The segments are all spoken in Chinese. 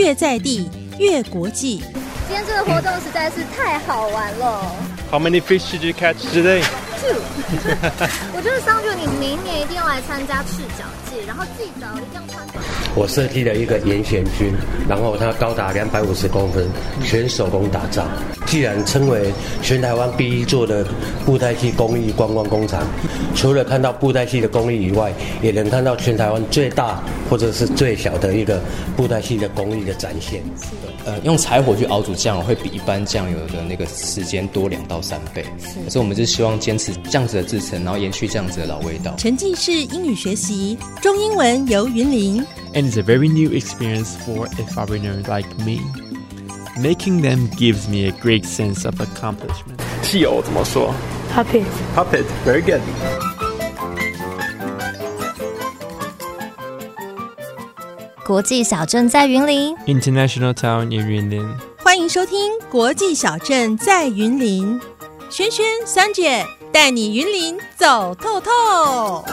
越在地越国际。今天这个活动实在是太好玩了。How many fish did you catch today? Two，我觉得桑觉你明年一定要来参加赤脚季，然后记得一定要穿。我设计了一个严选军，然后它高达两百五十公分，全手工打造。既然称为全台湾第一座的布袋戏工艺观光工厂，除了看到布袋戏的工艺以外，也能看到全台湾最大或者是最小的一个布袋戏的工艺的展现。呃，用柴火去熬煮酱油会比一般酱油的那个时间多两到三倍，所以我们就希望坚持这样子的制成，然后延续这样子的老味道。沉浸式英语学习，中英文由云林。 And it's a very new experience for a foreigner like me. Making them gives me a great sense of accomplishment. 戏偶怎么说 Puppet. Puppet. Very good. 国际小镇在云林， International Town in Yunlin. 欢迎收听《国际小镇在云林》，轩轩、三姐带你云林走透透。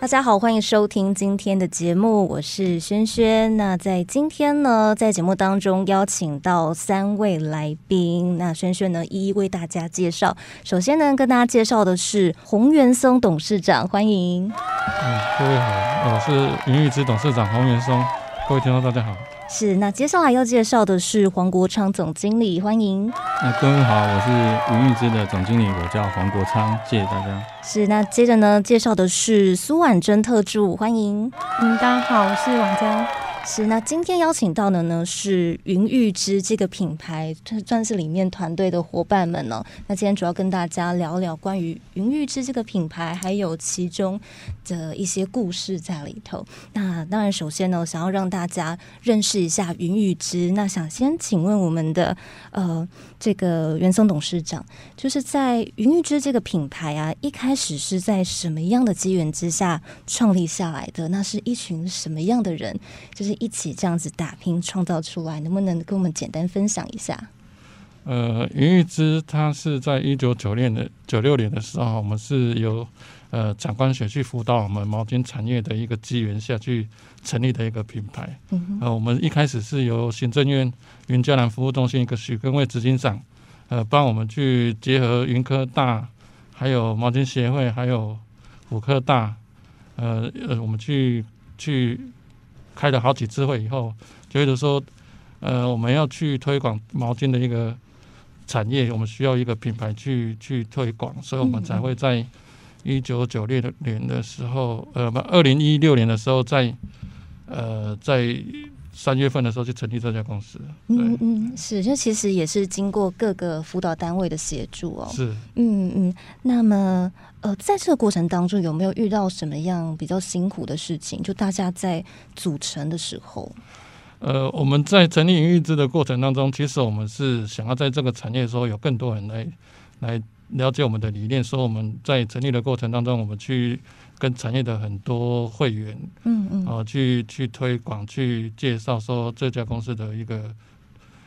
大家好，欢迎收听今天的节目，我是轩轩。那在今天呢，在节目当中邀请到三位来宾，那轩轩呢一一为大家介绍。首先呢，跟大家介绍的是洪元松董事长，欢迎。嗯，各位好，我是云玉之董事长洪元松，各位听众大家好。是，那接下来要介绍的是黄国昌总经理，欢迎。那各位好，我是云玉之的总经理，我叫黄国昌，谢谢大家。是，那接着呢，介绍的是苏婉珍特助，欢迎。嗯，大家好，我是王江。是，那今天邀请到的呢是云玉芝这个品牌，算是里面团队的伙伴们呢。那今天主要跟大家聊聊关于云玉芝这个品牌，还有其中的一些故事在里头。那当然，首先呢，想要让大家认识一下云玉芝。那想先请问我们的呃这个袁松董事长，就是在云玉芝这个品牌啊，一开始是在什么样的机缘之下创立下来的？那是一群什么样的人？就是一起这样子打拼创造出来，能不能跟我们简单分享一下？呃，云玉芝它是在一九九六的九六年的时候，我们是由呃长官学去辅导我们毛巾产业的一个机缘下去成立的一个品牌。嗯我们一开始是由行政院云嘉南服务中心一个许根卫执行长，呃，帮我们去结合云科大，还有毛巾协会，还有虎科大，呃呃，我们去去开了好几次会以后，觉得说，呃，我们要去推广毛巾的一个产业，我们需要一个品牌去去推广，所以我们才会在一九九六年的时候，呃，不，二零一六年的时候在，呃，在三月份的时候就成立这家公司。嗯嗯，是，就其实也是经过各个辅导单位的协助哦。是。嗯嗯，那么呃，在这个过程当中有没有遇到什么样比较辛苦的事情？就大家在组成的时候，呃，我们在成立云玉之的过程当中，其实我们是想要在这个产业的时候有更多人来来了解我们的理念。说我们在成立的过程当中，我们去跟产业的很多会员嗯嗯啊、去去推广、去介绍说这家公司的一个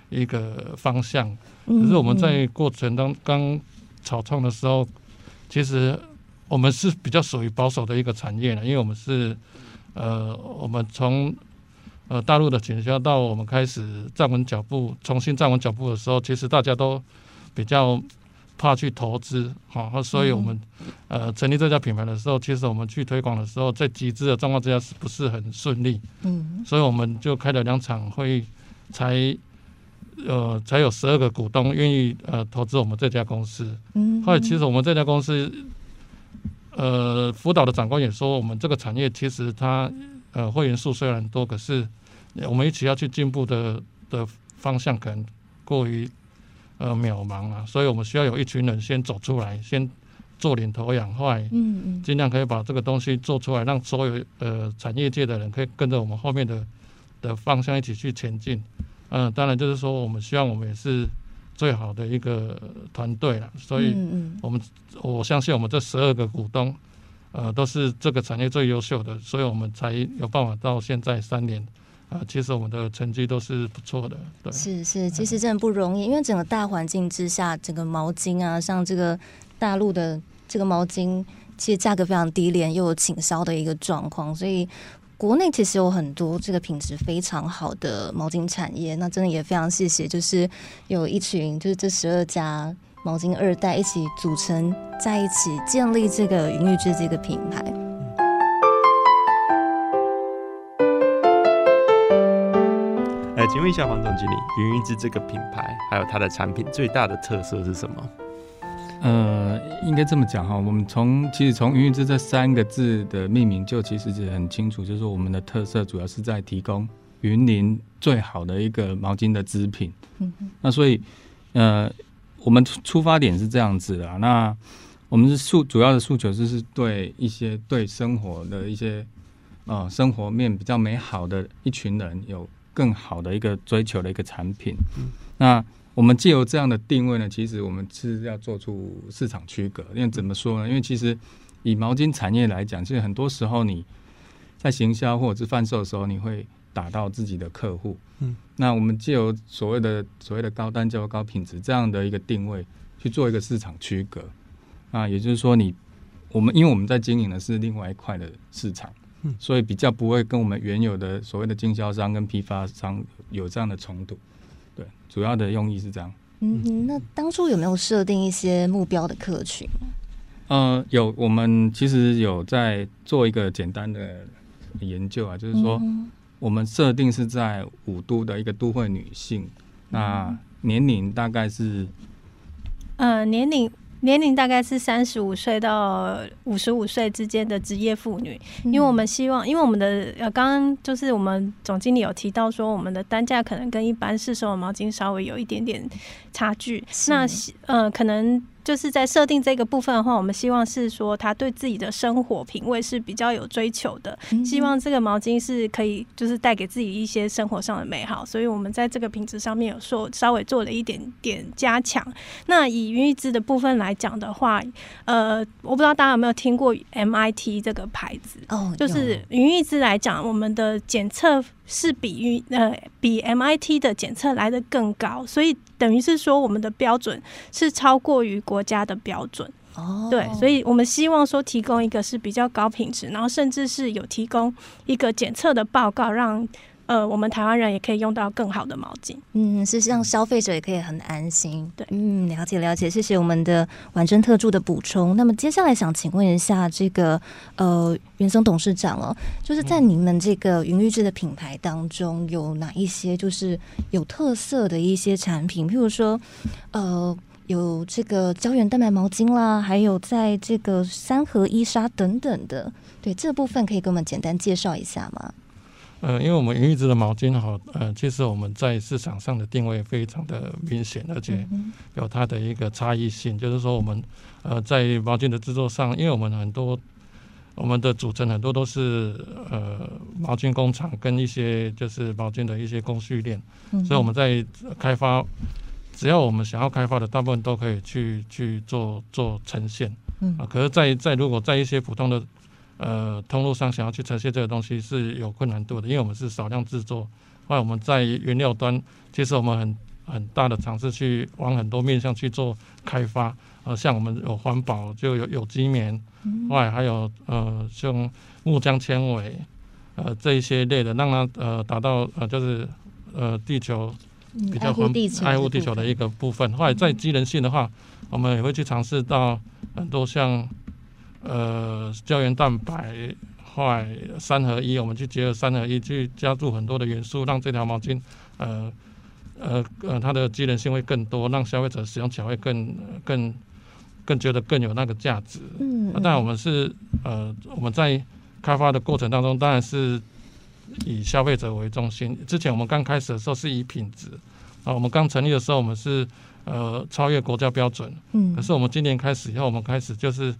一个方向。嗯可是我们在过程当刚草创的时候，其实我们是比较属于保守的一个产业了，因为我们是呃，我们从呃大陆的倾销到我们开始站稳脚步，重新站稳脚步的时候，其实大家都比较怕去投资，好、所以我们、呃成立这家品牌的时候，其实我们去推广的时候，在集资的状况之下是不是很顺利？嗯所以我们就开了两场会议，才呃才有十二个股东愿意呃投资我们这家公司。嗯，后来其实我们这家公司，呃，辅导的长官也说，我们这个产业其实它呃会员数虽然多，可是我们一起要去进步的的方向可能过于呃渺茫啊，所以我们需要有一群人先走出来，先做领头羊，后来嗯嗯尽量可以把这个东西做出来，让所有呃产业界的人可以跟着我们后面的的方向一起去前进。嗯、当然就是说，我们希望我们也是最好的一个团队了，所以我们我相信我们这十二个股东，呃，都是这个产业最优秀的，所以我们才有办法到现在三年。啊、其实我们的成绩都是不错的，对。是是，其实真的不容易，因为整个大环境之下，整个毛巾啊，像这个大陆的这个毛巾，其实价格非常低廉，又有倾销的一个状况，所以国内其实有很多这个品质非常好的毛巾产业，那真的也非常谢谢，就是有一群就是这十二家毛巾二代一起组成在一起，建立这个云玉芝这个品牌。哎，请问一下黄总经理，云云芝这个品牌还有它的产品最大的特色是什么？呃，应该这么讲哈，我们从其实从“云云之”这三个字的命名就其实是很清楚，就是我们的特色主要是在提供云林最好的一个毛巾的织品。嗯那所以，呃，我们出发点是这样子的。那我们是诉主要的诉求就是对一些对生活的一些呃生活面比较美好的一群人有更好的一个追求的一个产品。嗯。那我们借由这样的定位呢，其实我们是要做出市场区隔。因为怎么说呢？因为其实以毛巾产业来讲，其实很多时候你在行销或者是贩售的时候，你会打到自己的客户。嗯，那我们借由所谓的所谓的高单价、高品质这样的一个定位去做一个市场区隔。啊，也就是说，你我们因为我们在经营的是另外一块的市场，嗯，所以比较不会跟我们原有的所谓的经销商跟批发商有这样的冲突。对，主要的用意是这样。嗯，那当初有没有设定一些目标的客群？呃，有，我们其实有在做一个简单的研究啊，就是说，我们设定是在五都的一个都会女性，那年龄大概是，呃，年龄。年龄大概是三十五岁到五十五岁之间的职业妇女，因为我们希望，因为我们的呃，刚刚就是我们总经理有提到说，我们的单价可能跟一般市售的毛巾稍微有一点点差距，那呃，可能。就是在设定这个部分的话，我们希望是说他对自己的生活品味是比较有追求的，希望这个毛巾是可以就是带给自己一些生活上的美好，所以我们在这个品质上面有说稍微做了一点点加强。那以云玉芝的部分来讲的话，呃，我不知道大家有没有听过 MIT 这个牌子哦，就是云玉芝来讲，我们的检测。是比云呃比 MIT 的检测来的更高，所以等于是说我们的标准是超过于国家的标准。哦，对，所以我们希望说提供一个是比较高品质，然后甚至是有提供一个检测的报告让。呃，我们台湾人也可以用到更好的毛巾，嗯，是让消费者也可以很安心。对，嗯，了解了解，谢谢我们的婉珍特助的补充。那么接下来想请问一下，这个呃，袁生董事长哦，就是在你们这个云玉制的品牌当中，有哪一些就是有特色的一些产品？譬如说，呃，有这个胶原蛋白毛巾啦，还有在这个三合一纱等等的，对这部分可以给我们简单介绍一下吗？呃，因为我们云玉子的毛巾哈，呃，其实我们在市场上的定位非常的明显，而且有它的一个差异性。就是说，我们呃在毛巾的制作上，因为我们很多我们的组成很多都是呃毛巾工厂跟一些就是毛巾的一些工序链，所以我们在开发，只要我们想要开发的，大部分都可以去去做做呈现。啊，可是，在在如果在一些普通的呃，通路上想要去呈现这个东西是有困难度的，因为我们是少量制作。后来我们在原料端，其实我们很很大的尝试去往很多面向去做开发。呃，像我们有环保，就有有机棉，外还有呃像木浆纤维，呃这一些类的，让它呃达到呃就是呃地球比较环爱护地球的一个部分。后来在机能性的话，我们也会去尝试到很多像。呃，胶原蛋白、坏三合一，我们去结合三合一，去加入很多的元素，让这条毛巾，呃，呃，呃，它的机能性会更多，让消费者使用起来会更、更、更觉得更有那个价值。嗯，但我们是呃，我们在开发的过程当中，当然是以消费者为中心。之前我们刚开始的时候是以品质啊，我们刚成立的时候，我们是呃超越国家标准。嗯，可是我们今年开始以后，我们开始就是。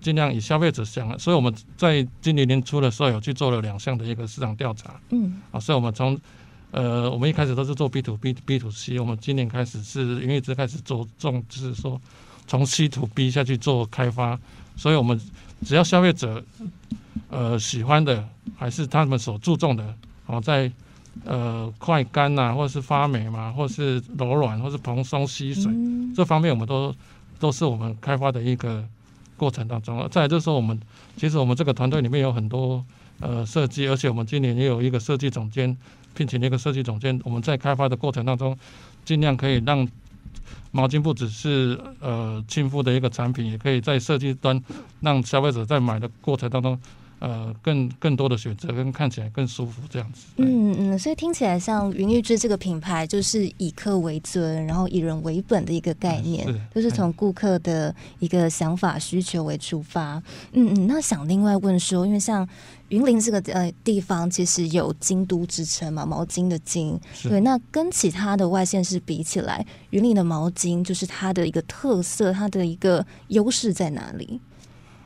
尽量以消费者想，所以我们在今年年初的时候有去做了两项的一个市场调查。嗯，啊，所以我们从呃，我们一开始都是做 B to B、B to C，我们今年开始是因为直开始着重，就是说从 C to B 下去做开发。所以我们只要消费者呃喜欢的，还是他们所注重的，哦，在呃快干呐，或是发霉嘛，或是柔软，或是蓬松吸水这方面，我们都都是我们开发的一个。过程当中。再就是说，我们其实我们这个团队里面有很多呃设计，而且我们今年也有一个设计总监，聘请了一个设计总监。我们在开发的过程当中，尽量可以让毛巾不只是呃亲肤的一个产品，也可以在设计端让消费者在买的过程当中。呃，更更多的选择，跟看起来更舒服这样子。嗯嗯，所以听起来像云玉芝这个品牌，就是以客为尊，然后以人为本的一个概念，就是从顾客的一个想法需求为出发。嗯嗯，那想另外问说，因为像云林这个呃地方，其实有京都之称嘛，毛巾的巾。对，那跟其他的外县市比起来，云林的毛巾就是它的一个特色，它的一个优势在哪里？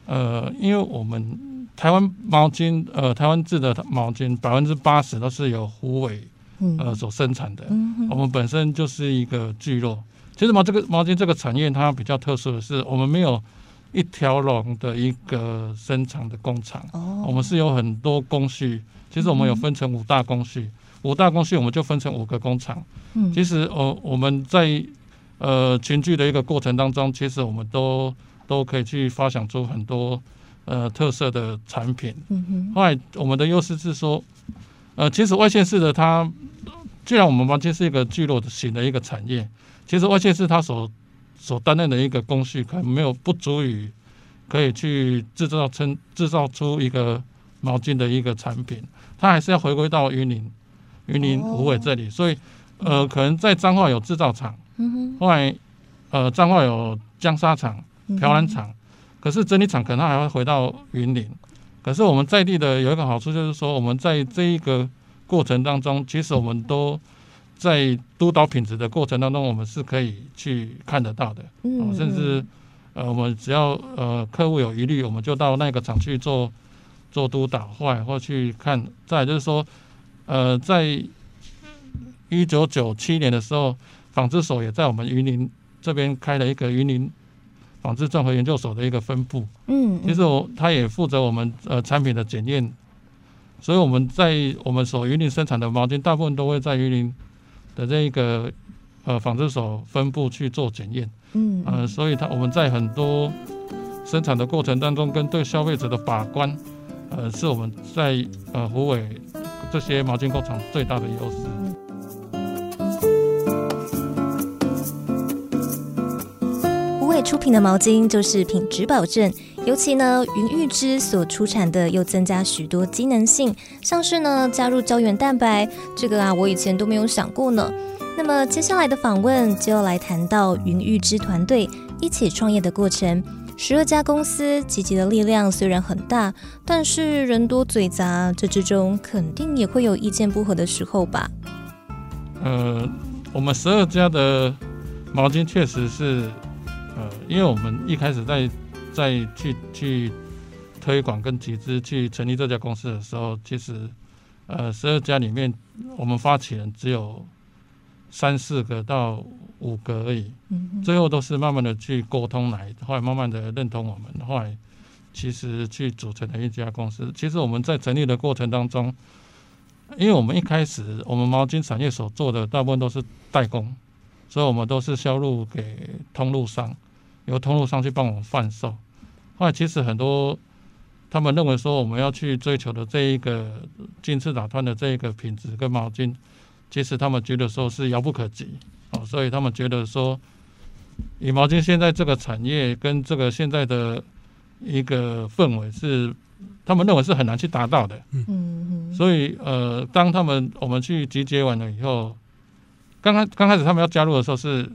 呃，因为我们。台湾毛巾，呃，台湾制的毛巾百分之八十都是由虎尾，呃，所生产的。我们本身就是一个聚落。其实毛这个毛巾这个产业它比较特殊的是，我们没有一条龙的一个生产的工厂。哦。我们是有很多工序。其实我们有分成五大工序，五大工序我们就分成五个工厂。嗯。其实，呃，我们在呃群聚的一个过程当中，其实我们都都可以去发想出很多。呃，特色的产品。嗯哼。后来我们的优势是说，呃，其实外线式的它，既然我们完全是一个聚落型的一个产业，其实外县市它所所担任的一个工序，可能没有不足以可以去制造成制造出一个毛巾的一个产品，它还是要回归到云林、云林湖尾这里。所以，呃，可能在彰化有制造厂，嗯哼。后来，呃，彰化有江沙厂、漂染厂。可是整理厂可能还会回到云林，可是我们在地的有一个好处就是说，我们在这一个过程当中，其实我们都在督导品质的过程当中，我们是可以去看得到的。嗯，甚至呃，我们只要呃客户有疑虑，我们就到那个厂去做做督导，或或去看。再就是说，呃，在一九九七年的时候，纺织所也在我们云林这边开了一个云林。纺织综合研究所的一个分部，嗯，其实我他也负责我们呃产品的检验，所以我们在我们所云林生产的毛巾，大部分都会在云林的这一个呃纺织所分部去做检验，嗯，呃，所以他我们在很多生产的过程当中，跟对消费者的把关，呃，是我们在呃湖尾这些毛巾工厂最大的优势。出品的毛巾就是品质保证，尤其呢，云玉芝所出产的又增加许多机能性，像是呢加入胶原蛋白，这个啊我以前都没有想过呢。那么接下来的访问就要来谈到云玉芝团队一起创业的过程。十二家公司集结的力量虽然很大，但是人多嘴杂，这之中肯定也会有意见不合的时候吧？呃，我们十二家的毛巾确实是。呃，因为我们一开始在在去去推广跟集资去成立这家公司的时候，其实呃十二家里面，我们发起人只有三四个到五个而已，最后都是慢慢的去沟通来，后来慢慢的认同我们，后来其实去组成了一家公司。其实我们在成立的过程当中，因为我们一开始我们毛巾产业所做的大部分都是代工。所以我们都是销路给通路商，由通路商去帮我们贩售。后来其实很多他们认为说我们要去追求的这一个金翅打穿的这一个品质跟毛巾，其实他们觉得说是遥不可及哦，所以他们觉得说以毛巾现在这个产业跟这个现在的一个氛围是，他们认为是很难去达到的。嗯嗯。所以呃，当他们我们去集结完了以后。刚开刚开始他们要加入的时候是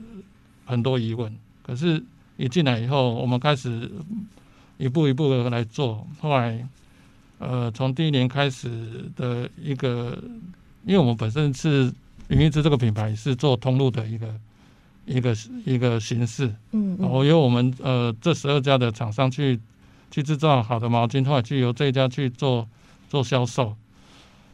很多疑问，可是一进来以后，我们开始一步一步的来做。后来，呃，从第一年开始的一个，因为我们本身是云一之这个品牌是做通路的一个一个一个形式，嗯，然后由我们呃这十二家的厂商去去制造好的毛巾，后来去由这一家去做做销售。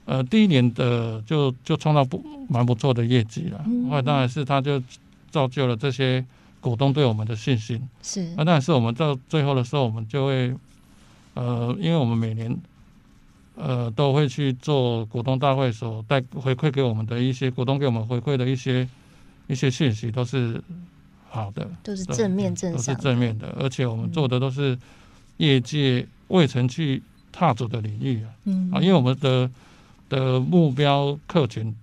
呃，第一年的就就创造不蛮不错的业绩了。后来当然是他就造就了这些股东对我们的信心。是。那当然是我们到最后的时候，我们就会呃，因为我们每年呃都会去做股东大会所带回馈给我们的一些股东给我们回馈的一些一些信息，都是好的，都是正面正都是正面的，而且我们做的都是业界未曾去踏足的领域啊，嗯。啊，因为我们的的目标客群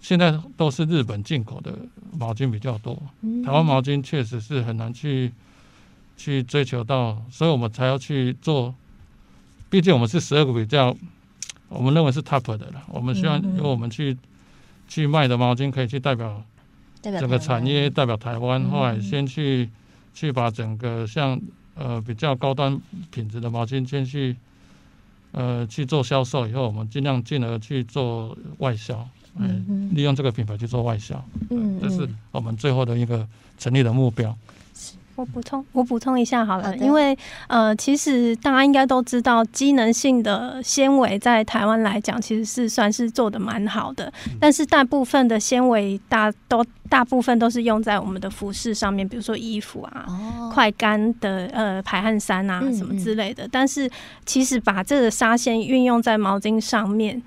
现在都是日本进口的毛巾比较多，台湾毛巾确实是很难去去追求到，所以我们才要去做，毕竟我们是十二个比较，我们认为是 top 的了，我们希望由我们去去卖的毛巾可以去代表。整个产业代表台湾，后来先去去把整个像呃比较高端品质的毛巾先去呃去做销售，以后我们尽量进而去做外销，嗯，利用这个品牌去做外销，嗯，这是我们最后的一个成立的目标。我补充，我补充一下好了，因为呃，其实大家应该都知道，机能性的纤维在台湾来讲，其实是算是做的蛮好的。但是大部分的纤维大都大部分都是用在我们的服饰上面，比如说衣服啊、快干的呃排汗衫啊什么之类的。但是其实把这个纱线运用在毛巾上面。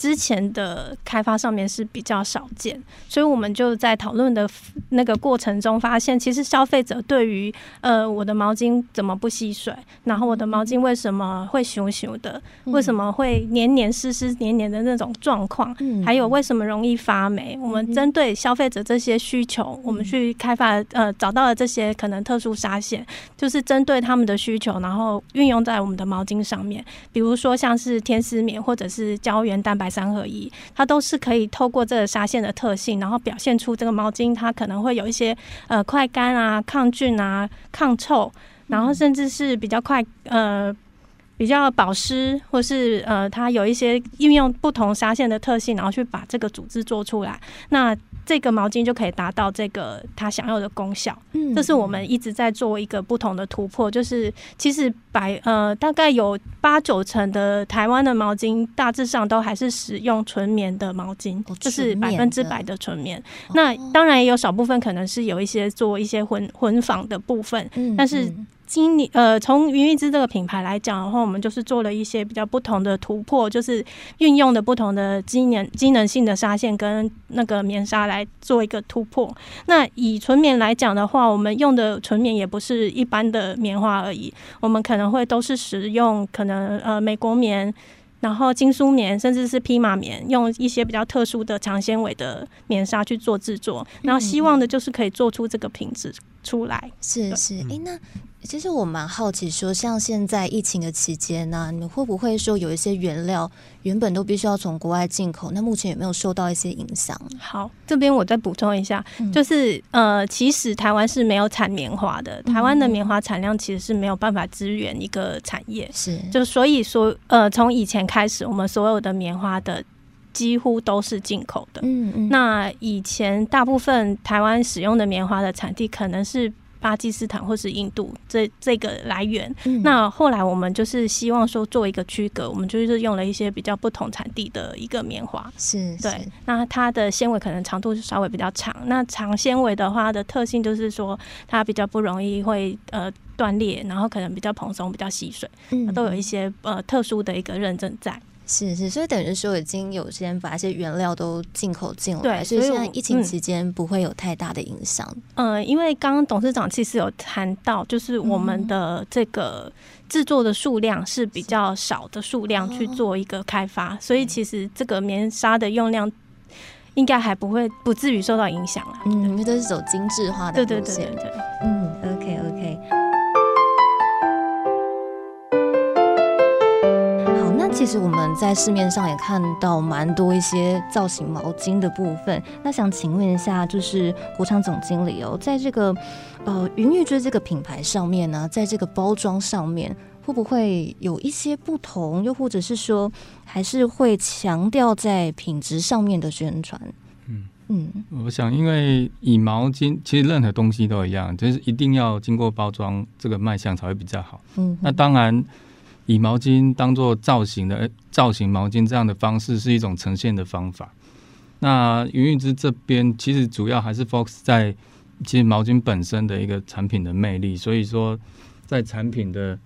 之前的开发上面是比较少见，所以我们就在讨论的那个过程中发现，其实消费者对于呃我的毛巾怎么不吸水，然后我的毛巾为什么会熊熊的，为什么会黏黏湿湿黏黏的那种状况，还有为什么容易发霉，我们针对消费者这些需求，我们去开发呃找到了这些可能特殊纱线，就是针对他们的需求，然后运用在我们的毛巾上面，比如说像是天丝棉或者是胶原蛋白。三合一，它都是可以透过这个纱线的特性，然后表现出这个毛巾它可能会有一些呃快干啊、抗菌啊、抗臭，然后甚至是比较快呃比较保湿，或是呃它有一些运用不同纱线的特性，然后去把这个组织做出来。那这个毛巾就可以达到这个它想要的功效，嗯，这是我们一直在做一个不同的突破。就是其实百呃大概有八九成的台湾的毛巾大致上都还是使用纯棉的毛巾，就是百分之百的纯棉。那当然也有少部分可能是有一些做一些混混纺的部分，但是。今年呃，从云玉之这个品牌来讲的话，我们就是做了一些比较不同的突破，就是运用的不同的机能机能性的纱线跟那个棉纱来做一个突破。那以纯棉来讲的话，我们用的纯棉也不是一般的棉花而已，我们可能会都是使用可能呃美国棉。然后精梳棉，甚至是披麻棉，用一些比较特殊的长纤维的棉纱去做制作，然后希望的就是可以做出这个品质出来。是是，哎，那其实我蛮好奇，说像现在疫情的期间呢，你们会不会说有一些原料原本都必须要从国外进口？那目前有没有受到一些影响？好，这边我再补充一下，就是呃，其实台湾是没有产棉花的，台湾的棉花产量其实是没有办法支援一个产业，是就所以说呃，从以前。开始，我们所有的棉花的几乎都是进口的。嗯嗯。那以前大部分台湾使用的棉花的产地可能是巴基斯坦或是印度这这个来源。那后来我们就是希望说做一个区隔，我们就是用了一些比较不同产地的一个棉花。是。对。那它的纤维可能长度是稍微比较长。那长纤维的话的特性就是说它比较不容易会呃。断裂，然后可能比较蓬松，比较吸水，嗯，都有一些呃特殊的一个认证在。是是，所以等于说已经有先把一些原料都进口进来，对，所以现在疫情期间不会有太大的影响。嗯，因为刚刚董事长其实有谈到，就是我们的这个制作的数量是比较少的数量去做一个开发，所以其实这个棉纱的用量应该还不会不至于受到影响啊。嗯，因为都是走精致化的路线。嗯其实我们在市面上也看到蛮多一些造型毛巾的部分。那想请问一下，就是国昌总经理哦，在这个呃云玉芝这个品牌上面呢，在这个包装上面会不会有一些不同？又或者是说，还是会强调在品质上面的宣传？嗯嗯，我想，因为以毛巾，其实任何东西都一样，就是一定要经过包装，这个卖相才会比较好。嗯，那当然。以毛巾当做造型的造型毛巾这样的方式是一种呈现的方法。那云玉芝这边其实主要还是 focus 在其实毛巾本身的一个产品的魅力，所以说在产品的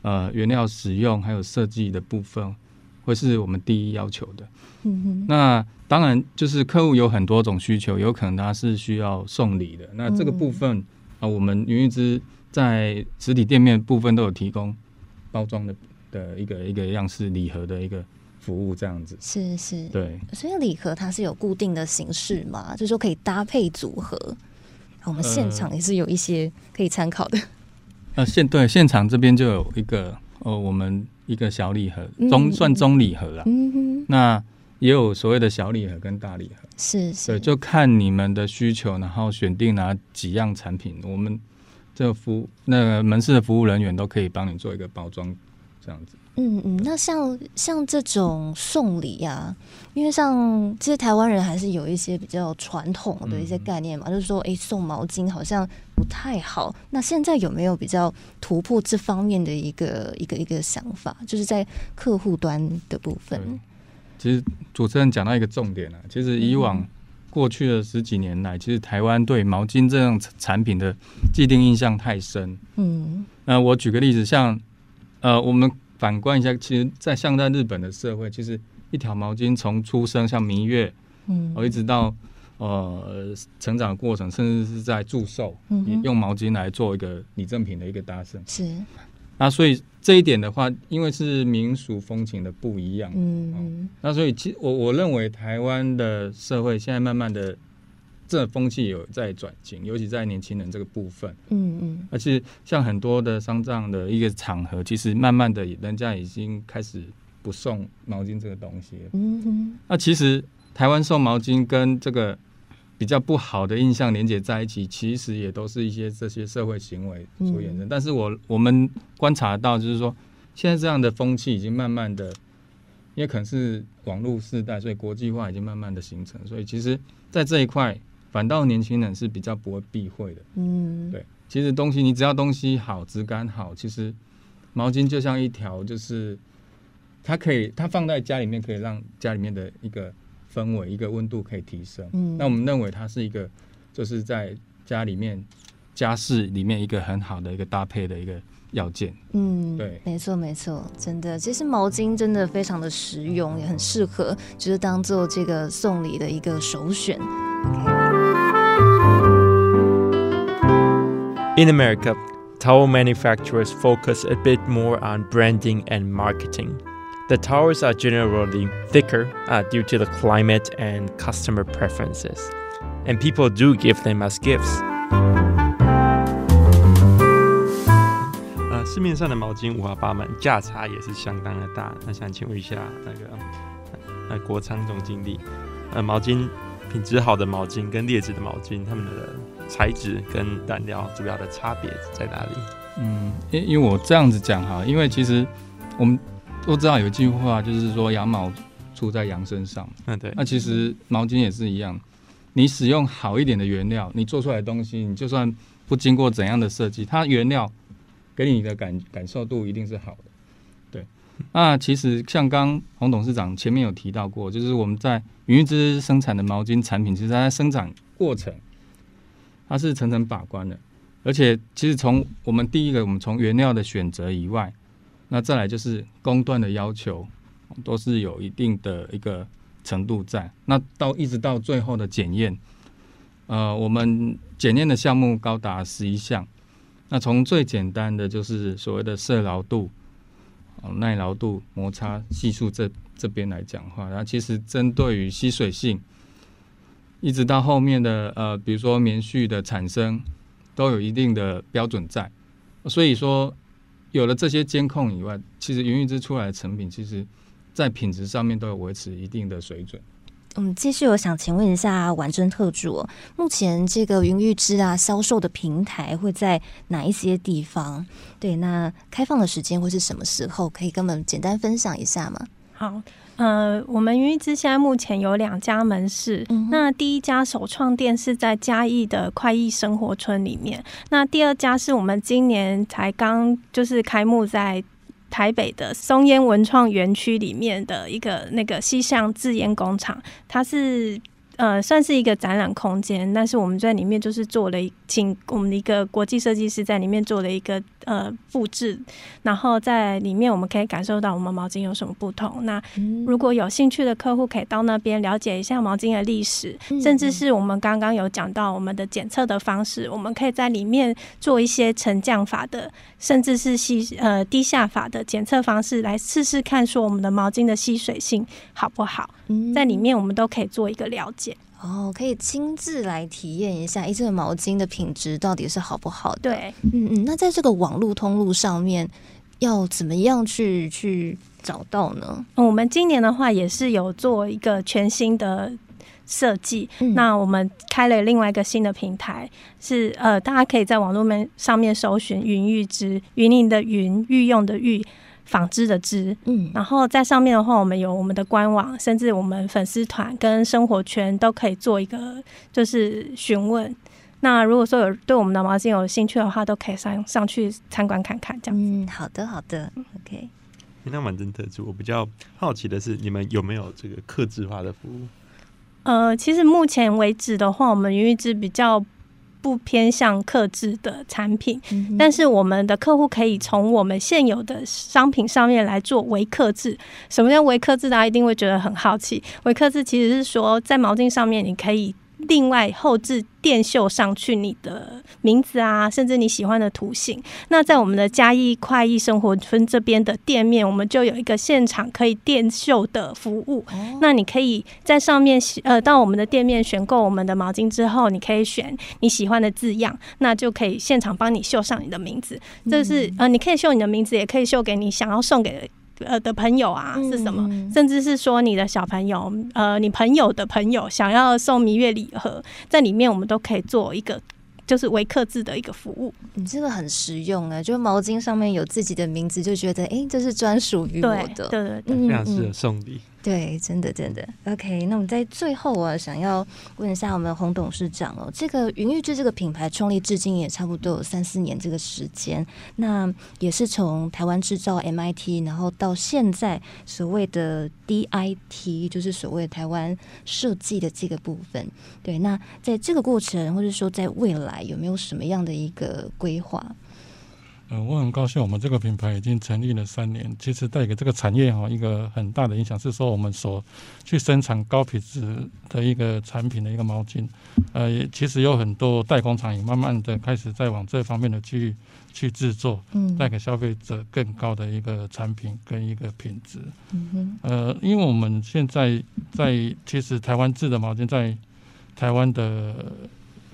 呃原料使用还有设计的部分，会是我们第一要求的。嗯哼，那当然就是客户有很多种需求，有可能他是需要送礼的。那这个部分啊，我们云玉之在实体店面部分都有提供包装的的一个一个样式礼盒的一个服务，这样子。是是，对。所以礼盒它是有固定的形式嘛，就是说可以搭配组合。我们现场也是有一些可以参考的。呃，现对现场这边就有一个呃，我们一个小礼盒，中算中礼盒了。那。也有所谓的小礼盒跟大礼盒，是是，对，就看你们的需求，然后选定哪几样产品，我们这个服那个门市的服务人员都可以帮你做一个包装，这样子。嗯嗯，那像像这种送礼呀，因为像其实台湾人还是有一些比较传统的一些概念嘛，就是说，哎，送毛巾好像不太好。那现在有没有比较突破这方面的一个一个一个想法，就是在客户端的部分？其实主持人讲到一个重点了，其实以往过去的十几年来，其实台湾对毛巾这样产品的既定印象太深。嗯，那我举个例子，像呃，我们反观一下，其实，在像在日本的社会，其实一条毛巾从出生像明月，嗯，一直到呃成长过程，甚至是在祝寿，用毛巾来做一个礼赠品的一个搭设。是。那所以这一点的话，因为是民俗风情的不一样，嗯，那所以其我我认为台湾的社会现在慢慢的这风气有在转型，尤其在年轻人这个部分，嗯嗯，而且像很多的丧葬的一个场合，其实慢慢的人家已经开始不送毛巾这个东西，嗯哼，那其实台湾送毛巾跟这个。比较不好的印象连接在一起，其实也都是一些这些社会行为所衍生。但是我我们观察到，就是说现在这样的风气已经慢慢的，因为可能是网络时代，所以国际化已经慢慢的形成。所以其实，在这一块，反倒年轻人是比较不会避讳的。嗯，对，其实东西你只要东西好，质感好，其实毛巾就像一条，就是它可以，它放在家里面可以让家里面的一个。氛围一个温度可以提升，嗯，那我们认为它是一个，就是在家里面家饰里面一个很好的一个搭配的一个要件，嗯，对，没错没错，真的，其实毛巾真的非常的实用，也很适合，就是当做这个送礼的一个首选。In America, towel manufacturers focus a bit more on branding and marketing. The towers are generally thicker uh, due to the climate and customer preferences, and people do give them as gifts. 呃，市面上的毛巾五花八门，价差也是相当的大。那想请问一下那个呃国仓总经理，呃毛巾品质好的毛巾跟劣质的毛巾，它们的材质跟染料主要的差别在哪里？嗯，因因为我这样子讲哈，因为其实我们。 都知道有一句话，就是说羊毛出在羊身上。嗯，对。那其实毛巾也是一样，你使用好一点的原料，你做出来的东西，你就算不经过怎样的设计，它原料给你的感感受度一定是好的。对。那其实像刚洪董事长前面有提到过，就是我们在云玉之生产的毛巾产品，其实它在生产过程，它是层层把关的。而且其实从我们第一个，我们从原料的选择以外。那再来就是工段的要求，都是有一定的一个程度在。那到一直到最后的检验，呃，我们检验的项目高达十一项。那从最简单的就是所谓的摄牢度、耐牢度、摩擦系数这这边来讲话，然后其实针对于吸水性，一直到后面的呃，比如说棉絮的产生，都有一定的标准在。所以说。有了这些监控以外，其实云玉之出来的成品，其实在品质上面都有维持一定的水准。嗯，继续，我想请问一下婉珍特助，目前这个云玉芝啊销售的平台会在哪一些地方？对，那开放的时间会是什么时候？可以跟我们简单分享一下吗？好。呃，我们云玉之现在目前有两家门市，那第一家首创店是在嘉义的快意生活村里面，那第二家是我们今年才刚就是开幕在台北的松烟文创园区里面的一个那个西向制烟工厂，它是。呃算是一个展览空间，但是我们在里面就是做了请我们的一个国际设计师在里面做了一个呃布置，然后在里面我们可以感受到我们毛巾有什么不同。那如果有兴趣的客户可以到那边了解一下毛巾的历史，甚至是我们刚刚有讲到我们的检测的方式，我们可以在里面做一些沉降法的，甚至是吸呃低下法的检测方式来试试看，说我们的毛巾的吸水性好不好？在里面我们都可以做一个了解。哦，可以亲自来体验一下，哎，这个毛巾的品质到底是好不好的？对，嗯嗯。那在这个网络通路上面，要怎么样去去找到呢？我们今年的话也是有做一个全新的设计，那我们开了另外一个新的平台，是呃，大家可以在网络面上面搜寻“云玉之云林的云御用的玉”。纺织的织，嗯，然后在上面的话，我们有我们的官网，甚至我们粉丝团跟生活圈都可以做一个就是询问。那如果说有对我们的毛巾有兴趣的话，都可以上上去参观看看，这样。嗯，好的，好的，OK。那蛮真特殊。我比较好奇的是，你们有没有这个客制化的服务？呃，其实目前为止的话，我们云玉织比较。不偏向克制的产品，但是我们的客户可以从我们现有的商品上面来做微克制。什么叫微克制？大家一定会觉得很好奇。微克制其实是说，在毛巾上面你可以。另外后置电绣上去你的名字啊，甚至你喜欢的图形。那在我们的嘉义快意生活村这边的店面，我们就有一个现场可以电绣的服务。那你可以在上面呃，到我们的店面选购我们的毛巾之后，你可以选你喜欢的字样，那就可以现场帮你绣上你的名字。这是呃，你可以绣你的名字，也可以绣给你想要送给。呃的朋友啊是什么？甚至是说你的小朋友，呃，你朋友的朋友想要送蜜月礼盒，在里面我们都可以做一个。就是维克制的一个服务，你这个很实用啊！就毛巾上面有自己的名字，就觉得哎，这是专属于我的，对对对，非常适合送礼。对，真的真的。OK，那我们在最后啊，想要问一下我们洪董事长哦，这个云玉制这个品牌创立至今也差不多有三四年这个时间，那也是从台湾制造 MIT，然后到现在所谓的 DIT，就是所谓台湾设计的这个部分。对，那在这个过程，或者说在未来，有没有什么样的一个规划？嗯，我很高兴，我们这个品牌已经成立了三年。其实带给这个产业哈一个很大的影响是说，我们所去生产高品质的一个产品的一个毛巾，呃，其实有很多代工厂也慢慢的开始在往这方面的去去制作，嗯，带给消费者更高的一个产品跟一个品质。嗯哼，呃，因为我们现在在其实台湾制的毛巾在台湾的。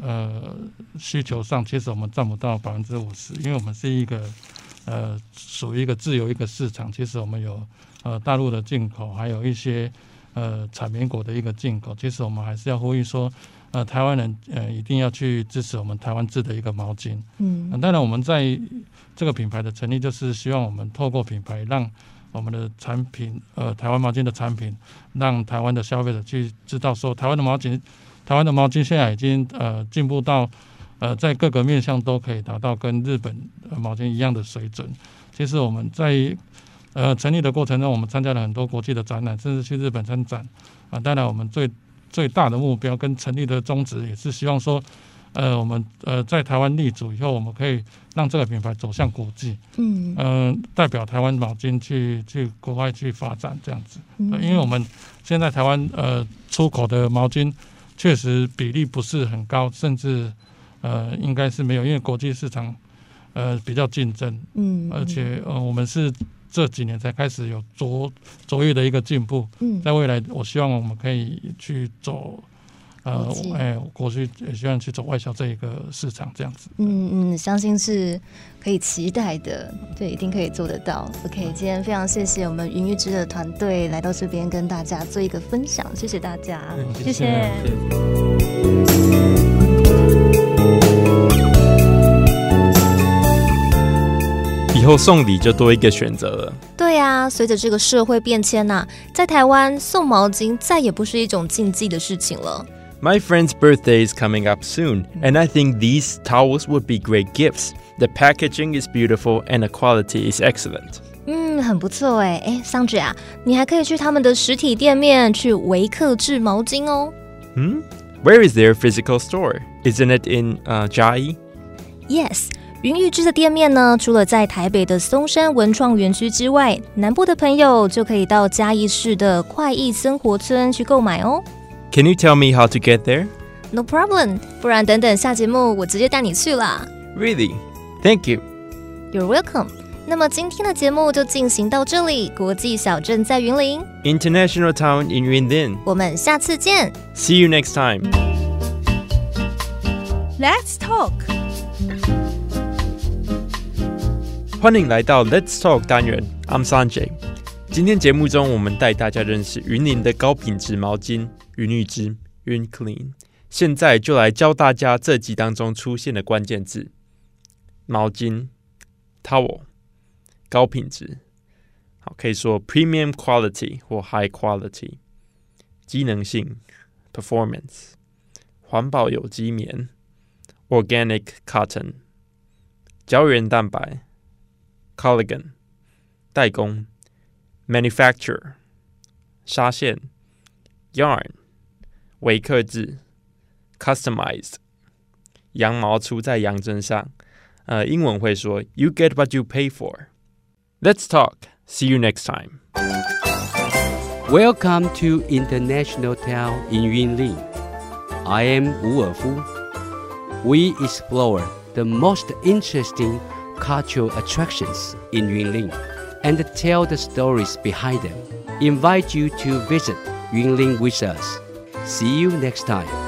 呃，需求上其实我们占不到百分之五十，因为我们是一个呃属于一个自由一个市场。其实我们有呃大陆的进口，还有一些呃产棉果的一个进口。其实我们还是要呼吁说，呃台湾人呃一定要去支持我们台湾制的一个毛巾。嗯，当然我们在这个品牌的成立，就是希望我们透过品牌，让我们的产品呃台湾毛巾的产品，让台湾的消费者去知道说台湾的毛巾。台湾的毛巾现在已经呃进步到呃在各个面向都可以达到跟日本毛巾一样的水准。其实我们在呃成立的过程中，我们参加了很多国际的展览，甚至去日本参展啊。当然，我们最最大的目标跟成立的宗旨也是希望说，呃，我们呃在台湾立足以后，我们可以让这个品牌走向国际，嗯嗯，代表台湾毛巾去去国外去发展这样子。因为我们现在台湾呃出口的毛巾。确实比例不是很高，甚至呃应该是没有，因为国际市场呃比较竞争，嗯，而且呃我们是这几年才开始有卓卓越的一个进步，嗯，在未来我希望我们可以去走。呃，哎，过去也希望去走外销这一个市场，这样子。嗯嗯，相信是可以期待的，对，一定可以做得到。OK，今天非常谢谢我们云玉之的团队来到这边跟大家做一个分享，谢谢大家，谢谢。以后送礼就多一个选择了。对呀，随着这个社会变迁呐，在台湾送毛巾再也不是一种禁忌的事情了。My friend's birthday is coming up soon, and I think these towels would be great gifts. The packaging is beautiful and the quality is excellent. 嗯，很不错哎哎，桑姐啊，你还可以去他们的实体店面去维克制毛巾哦。 Hmm? Where is their physical store? Isn't it in uh, Jai? Yes，云玉芝的店面呢，除了在台北的松山文创园区之外，南部的朋友就可以到嘉义市的快意生活村去购买哦。 Can you tell me how to get there? No problem，不然等等下节目我直接带你去啦。 Really? Thank you. You're welcome。那么今天的节目就进行到这里，国际小镇在云林， International Town in Yunlin. 我们下次见。 See you next time. Let's talk。欢迎来到 Let's Talk 单元，I'm Sanjay。今天节目中，我们带大家认识云林的高品质毛巾 云玉芝云 Clean。现在就来教大家这集当中出现的关键字：毛巾 towel，高品质，好可以说 premium quality 或 high quality，机能性 performance，环保有机棉 organic cotton，胶原蛋白。collagen 代工，manufacture 纱线，yarn 微克制，customized 羊毛出在羊身上。呃，英文会说 "You get what you pay for." Let's talk. See you next time. Welcome to International Town in Yunlin. I am Wu Erfu. We explore the most interesting cultural attractions in Yunlin and tell the stories behind them. Invite you to visit Yunlin with us. See you next time.